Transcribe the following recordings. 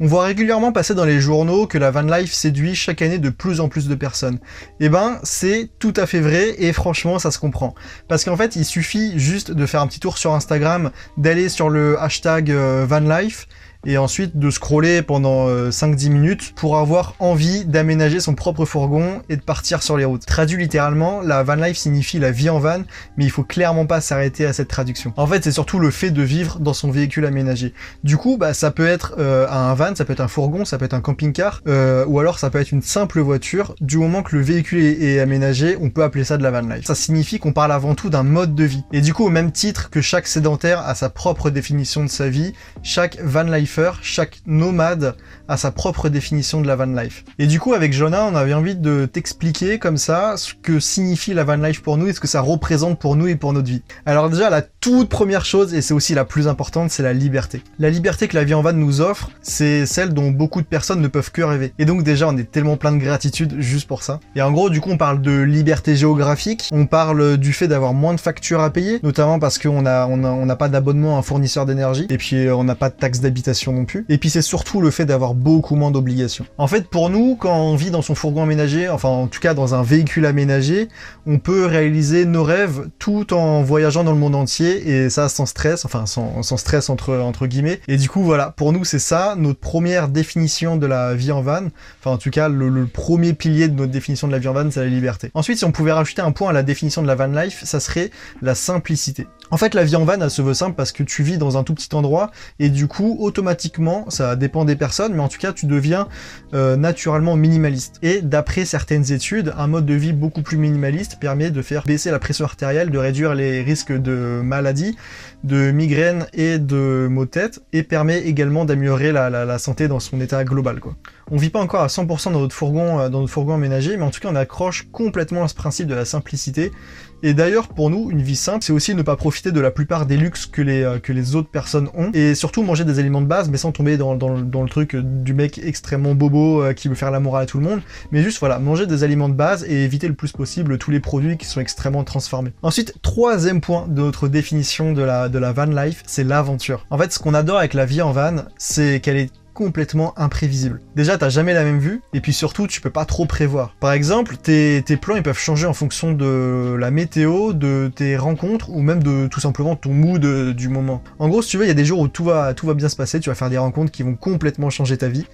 On voit régulièrement passer dans les journaux que la van life séduit chaque année de plus en plus de personnes. Eh ben, c'est tout à fait vrai et franchement, ça se comprend. Parce qu'en fait, il suffit juste de faire un petit tour sur Instagram, d'aller sur le hashtag euh, van life et ensuite de scroller pendant 5-10 euh, minutes pour avoir envie d'aménager son propre fourgon et de partir sur les routes. Traduit littéralement, la van life signifie la vie en van, mais il faut clairement pas s'arrêter à cette traduction. En fait, c'est surtout le fait de vivre dans son véhicule aménagé. Du coup, bah, ça peut être euh, un van, ça peut être un fourgon, ça peut être un camping-car, euh, ou alors ça peut être une simple voiture. Du moment que le véhicule est, aménagé, on peut appeler ça de la van life. Ça signifie qu'on parle avant tout d'un mode de vie. Et du coup, au même titre que chaque sédentaire a sa propre définition de sa vie, chaque van life chaque nomade a sa propre définition de la van life. Et du coup, avec Jonah, on avait envie de t'expliquer comme ça ce que signifie la van life pour nous et ce que ça représente pour nous et pour notre vie. Alors déjà, la toute première chose, et c'est aussi la plus importante, c'est la liberté. La liberté que la vie en van nous offre, c'est celle dont beaucoup de personnes ne peuvent que rêver. Et donc déjà, on est tellement plein de gratitude juste pour ça. Et en gros, du coup, on parle de liberté géographique, on parle du fait d'avoir moins de factures à payer, notamment parce qu'on n'a pas d'abonnement à un fournisseur d'énergie, et puis on n'a pas de taxe d'habitation non plus. Et puis c'est surtout le fait d'avoir beaucoup moins d'obligations. En fait, pour nous, quand on vit dans son fourgon aménagé, enfin en tout cas dans un véhicule aménagé, on peut réaliser nos rêves tout en voyageant dans le monde entier et ça sans stress, enfin sans, stress entre, guillemets. Et du coup, voilà, pour nous, c'est ça notre première définition de la vie en van. Enfin, en tout cas, le, premier pilier de notre définition de la vie en van, c'est la liberté. Ensuite, si on pouvait rajouter un point à la définition de la van life, ça serait la simplicité. En fait, la vie en van, elle se veut simple parce que tu vis dans un tout petit endroit et du coup, automatiquement, ça dépend des personnes, mais en tout cas, tu deviens euh, naturellement minimaliste. Et d'après certaines études, un mode de vie beaucoup plus minimaliste permet de faire baisser la pression artérielle, de réduire les risques de maladies, de migraines et de maux de tête, et permet également d'améliorer la, santé dans son état global. Quoi. On vit pas encore à 100% dans notre fourgon, euh, dans notre fourgon aménagé, mais en tout cas, on accroche complètement à ce principe de la simplicité et d'ailleurs, pour nous, une vie simple, c'est aussi ne pas profiter de la plupart des luxes que les, euh, autres personnes ont. Et surtout manger des aliments de base, mais sans tomber dans, le truc du mec extrêmement bobo euh, qui veut faire la morale à tout le monde. Mais juste, voilà, manger des aliments de base et éviter le plus possible tous les produits qui sont extrêmement transformés. Ensuite, troisième point de notre définition de la, de la van life, c'est l'aventure. En fait, ce qu'on adore avec la vie en van, c'est qu'elle est complètement imprévisible. Déjà, t'as jamais la même vue, et puis surtout, tu peux pas trop prévoir. Par exemple, tes, plans, ils peuvent changer en fonction de la météo, de tes rencontres, ou même de tout simplement ton mood du moment. En gros, si tu veux, il y a des jours où tout va, tout va bien se passer, tu vas faire des rencontres qui vont complètement changer ta vie.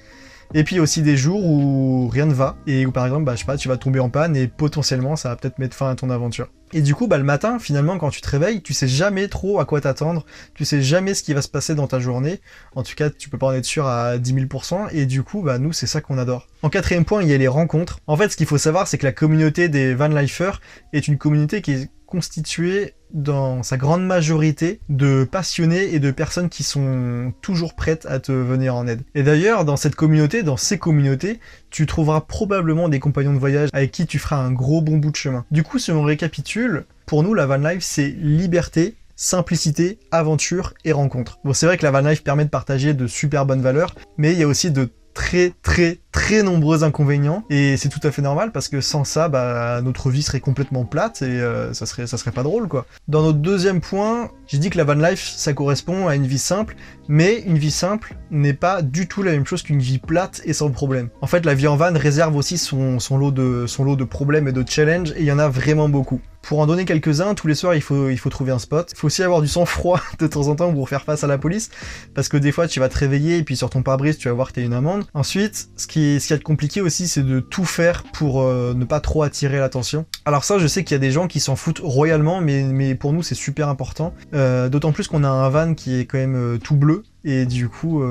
Et puis aussi des jours où rien ne va, et où par exemple, bah, je sais pas, tu vas tomber en panne, et potentiellement, ça va peut-être mettre fin à ton aventure. Et du coup, bah, le matin, finalement, quand tu te réveilles, tu sais jamais trop à quoi t'attendre, tu sais jamais ce qui va se passer dans ta journée. En tout cas, tu peux pas en être sûr à 10 000%, et du coup, bah, nous, c'est ça qu'on adore. En quatrième point, il y a les rencontres. En fait, ce qu'il faut savoir, c'est que la communauté des van lifers est une communauté qui est constituée dans sa grande majorité de passionnés et de personnes qui sont toujours prêtes à te venir en aide. Et d'ailleurs, dans cette communauté, dans ces communautés, tu trouveras probablement des compagnons de voyage avec qui tu feras un gros bon bout de chemin. Du coup, si on récapitule, pour nous, la van life, c'est liberté, simplicité, aventure et rencontre. Bon, c'est vrai que la van life permet de partager de super bonnes valeurs, mais il y a aussi de très très très nombreux inconvénients et c'est tout à fait normal parce que sans ça bah, notre vie serait complètement plate et euh, ça serait ça serait pas drôle quoi. Dans notre deuxième point, j'ai dit que la van life ça correspond à une vie simple mais une vie simple n'est pas du tout la même chose qu'une vie plate et sans problème. En fait, la vie en van réserve aussi son, lot, de, son lot de problèmes et de challenges, et il y en a vraiment beaucoup. Pour en donner quelques-uns, tous les soirs, il faut, il faut trouver un spot. Il faut aussi avoir du sang-froid de temps en temps pour faire face à la police, parce que des fois, tu vas te réveiller et puis sur ton pare-brise, tu vas voir que t'as une amende. Ensuite, ce qui, ce qui est compliqué aussi, c'est de tout faire pour euh, ne pas trop attirer l'attention. Alors ça, je sais qu'il y a des gens qui s'en foutent royalement, mais, mais pour nous, c'est super important. Euh, d'autant plus qu'on a un van qui est quand même euh, tout bleu, et du coup,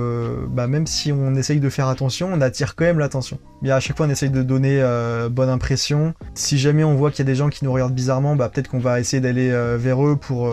bah même si on essaye de faire attention, on attire quand même l'attention. Bien à chaque fois, on essaye de donner bonne impression. Si jamais on voit qu'il y a des gens qui nous regardent bizarrement, bah peut-être qu'on va essayer d'aller vers eux pour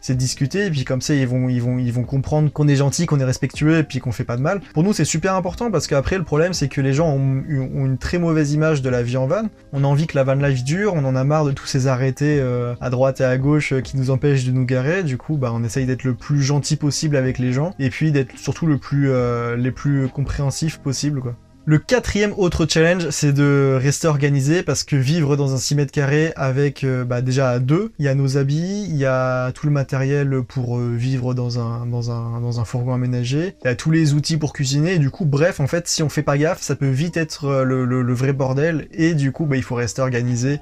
c'est de discuter, et puis comme ça, ils vont, ils vont, ils vont comprendre qu'on est gentil, qu'on est respectueux, et puis qu'on fait pas de mal. Pour nous, c'est super important, parce qu'après, le problème, c'est que les gens ont, une très mauvaise image de la vie en van. On a envie que la van life dure, on en a marre de tous ces arrêtés euh, à droite et à gauche euh, qui nous empêchent de nous garer. Du coup, bah, on essaye d'être le plus gentil possible avec les gens, et puis d'être surtout le plus, euh, les plus compréhensifs possible, quoi. Le quatrième autre challenge, c'est de rester organisé parce que vivre dans un 6 mètres carrés avec euh, bah, déjà deux, il y a nos habits, il y a tout le matériel pour euh, vivre dans un, dans, fourgon aménagé, il y a tous les outils pour cuisiner, du coup, bref, en fait, si on fait pas gaffe, ça peut vite être euh, le, vrai bordel, et du coup, bah, il faut rester organisé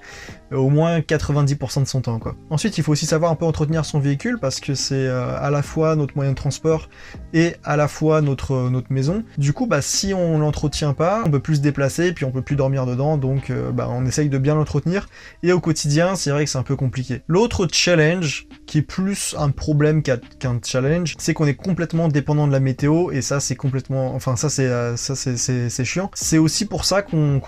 au moins 90% de son temps. Ensuite, il faut aussi savoir un peu entretenir son véhicule parce que c'est à la fois notre moyen de transport et à la fois notre, notre maison. Du coup, bah, si on l'entretient pas, on peut plus se déplacer, puis on peut plus dormir dedans, donc euh, bah, on essaye de bien l'entretenir. Et au quotidien, c'est vrai que c'est un peu compliqué. L'autre challenge, qui est plus un problème qu'un challenge, c'est qu'on est complètement dépendant de la météo, et ça c'est complètement... Enfin ça c'est euh, chiant. C'est aussi pour ça qu'on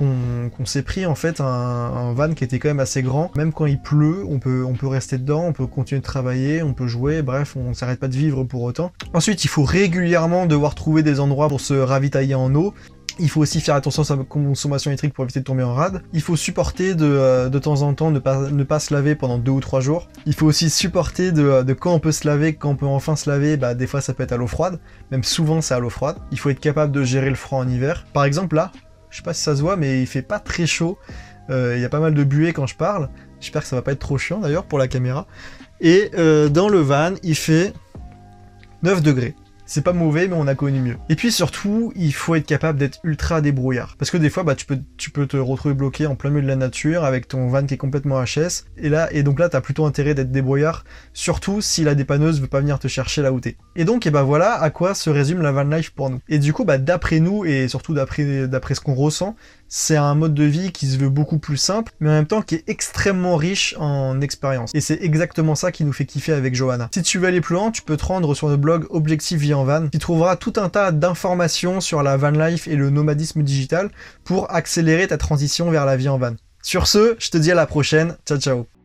s'est pris en fait un, van qui était quand même assez grand. Même quand il pleut, on peut, on peut rester dedans, on peut continuer de travailler, on peut jouer, bref, on s'arrête pas de vivre pour autant. Ensuite, il faut régulièrement devoir trouver des endroits pour se ravitailler en eau. Il faut aussi faire attention à sa consommation électrique pour éviter de tomber en rade. Il faut supporter de, euh, temps en temps ne pas, ne pas se laver pendant deux ou trois jours. Il faut aussi supporter de, de quand on peut se laver, quand on peut enfin se laver, bah des fois ça peut être à l'eau froide. Même souvent c'est à l'eau froide. Il faut être capable de gérer le froid en hiver. Par exemple là, je sais pas si ça se voit, mais il fait pas très chaud. Euh, il y a pas mal de buée quand je parle. J'espère que ça va pas être trop chiant d'ailleurs pour la caméra. Et euh, dans le van, il fait 9 degrés. C'est pas mauvais, mais on a connu mieux. Et puis surtout, il faut être capable d'être ultra débrouillard. Parce que des fois, bah, tu peux, tu peux te retrouver bloqué en plein milieu de la nature avec ton van qui est complètement HS. Et là, et donc là, t'as plutôt intérêt d'être débrouillard, surtout si la dépanneuse veut pas venir te chercher là où t'es. Et donc, et bah voilà à quoi se résume la van life pour nous. Et du coup, bah, d'après nous, et surtout d'après, d'après ce qu'on ressent, c'est un mode de vie qui se veut beaucoup plus simple, mais en même temps qui est extrêmement riche en expérience. Et c'est exactement ça qui nous fait kiffer avec Johanna. Si tu veux aller plus loin, tu peux te rendre sur le blog Objectif Vie en Van, qui trouvera tout un tas d'informations sur la van life et le nomadisme digital pour accélérer ta transition vers la vie en van. Sur ce, je te dis à la prochaine. Ciao ciao